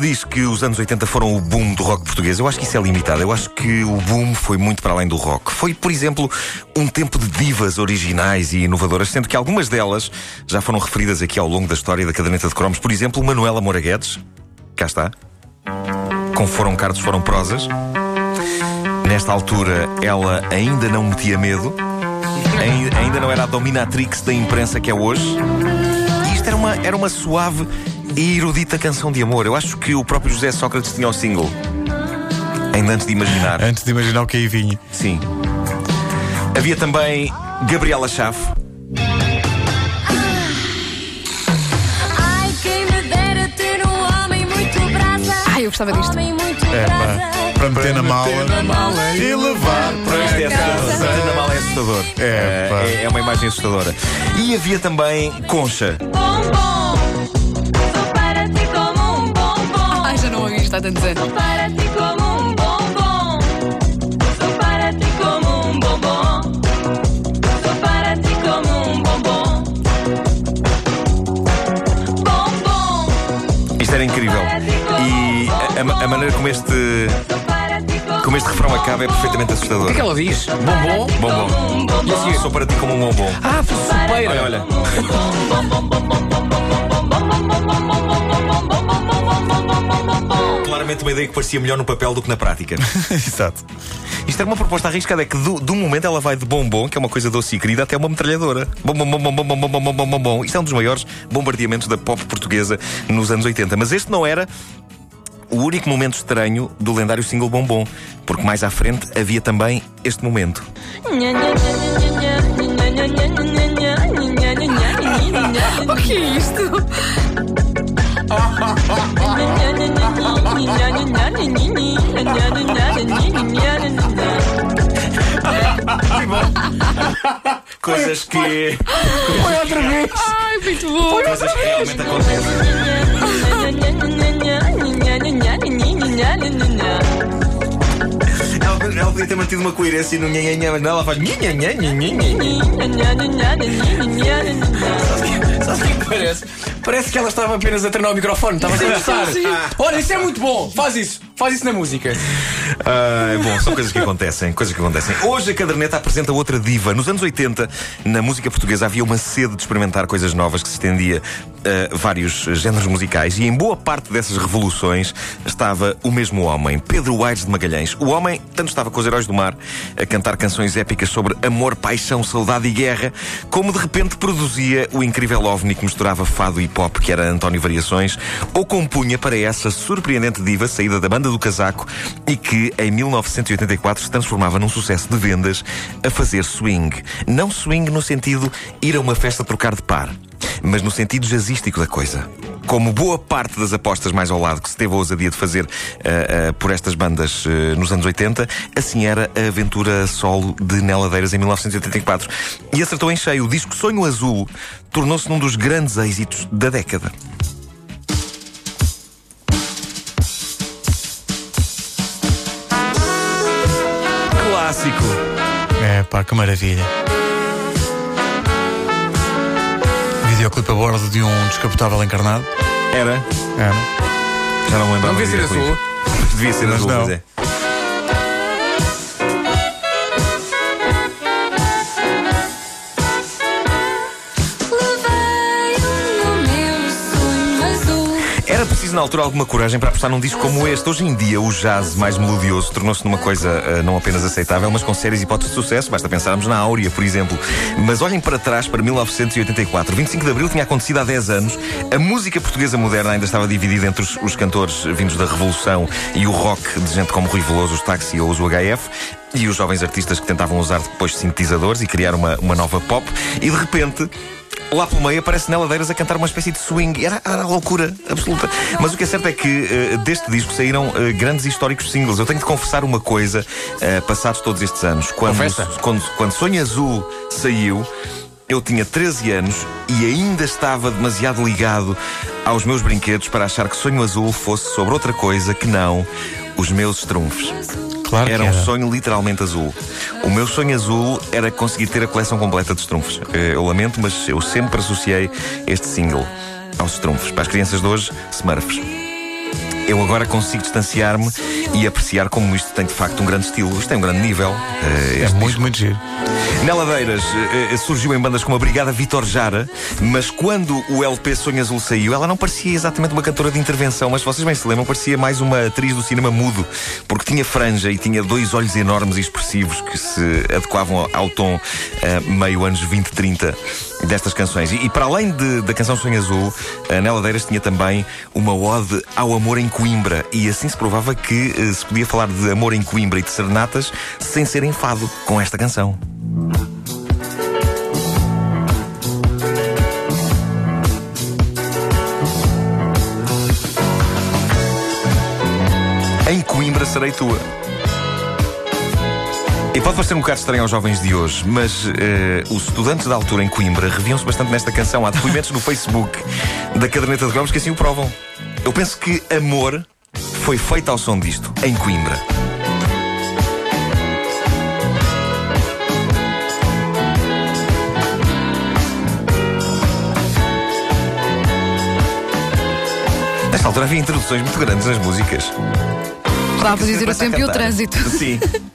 Diz que os anos 80 foram o boom do rock português, eu acho que isso é limitado. Eu acho que o boom foi muito para além do rock. Foi, por exemplo, um tempo de divas originais e inovadoras, sendo que algumas delas já foram referidas aqui ao longo da história da caderneta de cromos. Por exemplo, Manuela Moura Guedes, cá está, com Foram Cardos, Foram Prosas. Nesta altura, ela ainda não metia medo, ainda não era a dominatrix da imprensa que é hoje. E isto era uma, era uma suave e erudita canção de amor. Eu acho que o próprio José Sócrates tinha o single. Ainda antes de imaginar. Antes de imaginar o que aí vinha. Sim. Havia também Gabriela Chave. Ai, quem me dera ter um homem muito brasa. Ai, eu gostava disto. É, pá, para meter na mala e levar para Isto é casa. assustador. Na mala é assustador. É, pá. é, é uma imagem assustadora. E havia também Concha. Bombom. Isto há tantos anos. Sou para ti como um bombom. Sou para ti como um bombom. Sou para ti como um bombom. Bombom. Isto era incrível. E a, a- maneira como este, como este refrão acaba é perfeitamente assustador. O que é que ela diz? Bombom? Bombom. E assim, eu sou para ti como um bombom. Ah, supeira. Olha, olha. Claramente uma ideia que parecia melhor no papel do que na prática. Exato. Isto era uma proposta arriscada, é que do, de um momento ela vai de bombom, que é uma coisa doce e querida, até uma metralhadora. Bom, bom, bom, bom, bom, bom, bom, bom, bom, bom, bom. Isto é um dos maiores bombardeamentos da pop portuguesa nos anos 80. Mas este não era o único momento estranho do lendário single Bombom, porque mais à frente havia também este momento. O que é isto? Coisas que. Foi outra vez. Ai, muito bom. Coisas que realmente acontecem. Ela, ela podia ter mantido uma coerência no nhanhanhã, mas não, ela faz nhanhanhã, nhanhanhã. Parece que ela estava apenas a treinar o microfone, estava a conversar. Olha, isso é muito bom. Faz isso. Faz isso na música. Ah, bom, são coisas que acontecem, coisas que acontecem. Hoje a caderneta apresenta outra diva. Nos anos 80, na música portuguesa havia uma sede de experimentar coisas novas que se estendia a vários géneros musicais e em boa parte dessas revoluções estava o mesmo homem, Pedro Aires de Magalhães. O homem tanto estava com os heróis do mar a cantar canções épicas sobre amor, paixão, saudade e guerra, como de repente produzia o incrível ovni que misturava fado e pop, que era António Variações, ou compunha para essa surpreendente diva saída da banda do casaco e que em 1984 se transformava num sucesso de vendas a fazer swing. Não swing no sentido ir a uma festa trocar de par, mas no sentido jazzístico da coisa. Como boa parte das apostas mais ao lado que se teve a ousadia de fazer ah, ah, por estas bandas ah, nos anos 80, assim era a aventura solo de Neladeiras em 1984. E acertou em cheio. O disco Sonho Azul tornou-se num dos grandes êxitos da década. Clássico. É pá, que maravilha. Videoclipe a bordo de um descapotável encarnado. Era. Era. Já não me lembrava. Não devia ser azul. Devia ser Mas azul, não. mas é. Preciso na altura alguma coragem para apostar num disco como este. Hoje em dia, o jazz mais melodioso tornou-se numa coisa ah, não apenas aceitável, mas com sérias hipóteses de sucesso. Basta pensarmos na Áurea, por exemplo. Mas olhem para trás, para 1984. 25 de Abril tinha acontecido há 10 anos. A música portuguesa moderna ainda estava dividida entre os, os cantores vindos da Revolução e o rock de gente como Rui Veloso, os Taxi ou os UHF. E os jovens artistas que tentavam usar depois sintetizadores e criar uma, uma nova pop. E de repente, Lá pelo meio aparece Neladeiras a cantar uma espécie de swing. Era, era loucura absoluta. Mas o que é certo é que eh, deste disco saíram eh, grandes e históricos singles. Eu tenho de confessar uma coisa, eh, passados todos estes anos. Quando, Confessa. quando, quando Sonho Azul saiu, eu tinha 13 anos e ainda estava demasiado ligado aos meus brinquedos para achar que Sonho Azul fosse sobre outra coisa que não os meus trunfos. Claro Era era. um sonho literalmente azul. O meu sonho azul era conseguir ter a coleção completa de trunfos. Eh, Eu lamento, mas eu sempre associei este single aos trunfos. Para as crianças de hoje, Smurfs. Eu agora consigo distanciar-me e apreciar como isto tem de facto um grande estilo. Isto tem um grande nível. eh, É muito, muito giro. Neladeiras eh, eh, surgiu em bandas como a Brigada Vitor Jara, mas quando o LP Sonho Azul saiu, ela não parecia exatamente uma cantora de intervenção, mas vocês bem se lembram, parecia mais uma atriz do cinema mudo, porque tinha franja e tinha dois olhos enormes e expressivos que se adequavam ao, tom eh, meio anos 20, 30 destas canções. E, e para além de- da canção Sonho Azul, a Neladeiras tinha também uma ode ao amor em Coimbra, e assim se provava que eh, se podia falar de amor em Coimbra e de serenatas sem ser enfado com esta canção. Em Coimbra serei tua. E pode parecer um bocado estranho aos jovens de hoje, mas eh, os estudantes da altura em Coimbra reviam-se bastante nesta canção. Há depoimentos no Facebook da caderneta de cromos que assim o provam. Eu penso que amor foi feito ao som disto, em Coimbra. Nesta altura havia introduções muito grandes nas músicas. Dá para dizer o a tempo e o trânsito. Sim.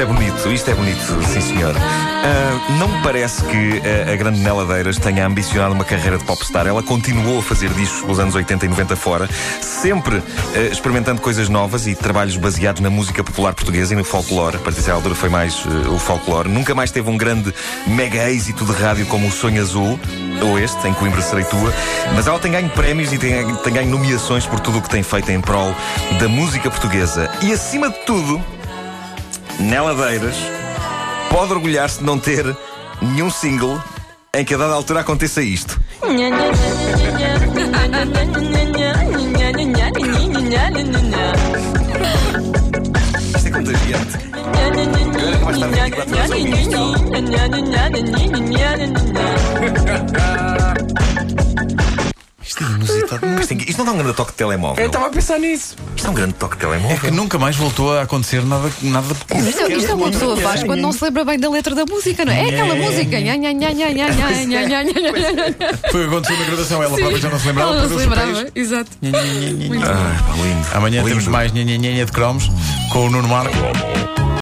Isto é bonito, isto é bonito, sim senhor. Ah, não me parece que a, a grande Neladeiras tenha ambicionado uma carreira de popstar. Ela continuou a fazer discos pelos anos 80 e 90 fora, sempre ah, experimentando coisas novas e trabalhos baseados na música popular portuguesa e no folclore. A partir dessa altura foi mais ah, o folclore. Nunca mais teve um grande mega êxito de rádio como o Sonho Azul, ou este, em Coimbra Serei Tua, mas ela tem ganho prémios e tem, tem ganho nomeações por tudo o que tem feito em prol da música portuguesa. E acima de tudo, Neladeiras pode orgulhar-se de não ter nenhum single em que a dada altura aconteça isto. Isto é contagiante. estar 24 horas a ouvir Isto é inusitado. Tem- isto não dá um grande toque de telemóvel. Eu estava a pensar nisso. É um grande toque de telemóvel. É que nunca mais voltou a acontecer nada. nada isto, isto é uma pessoa faz quando não se lembra bem da letra da música, não é? É aquela música. Foi o que aconteceu na gravação. Ela própria já não se lembrava. Não se lembrava, exato. Amanhã temos mais nhanhanhanha de cromos com o Nuno Marco.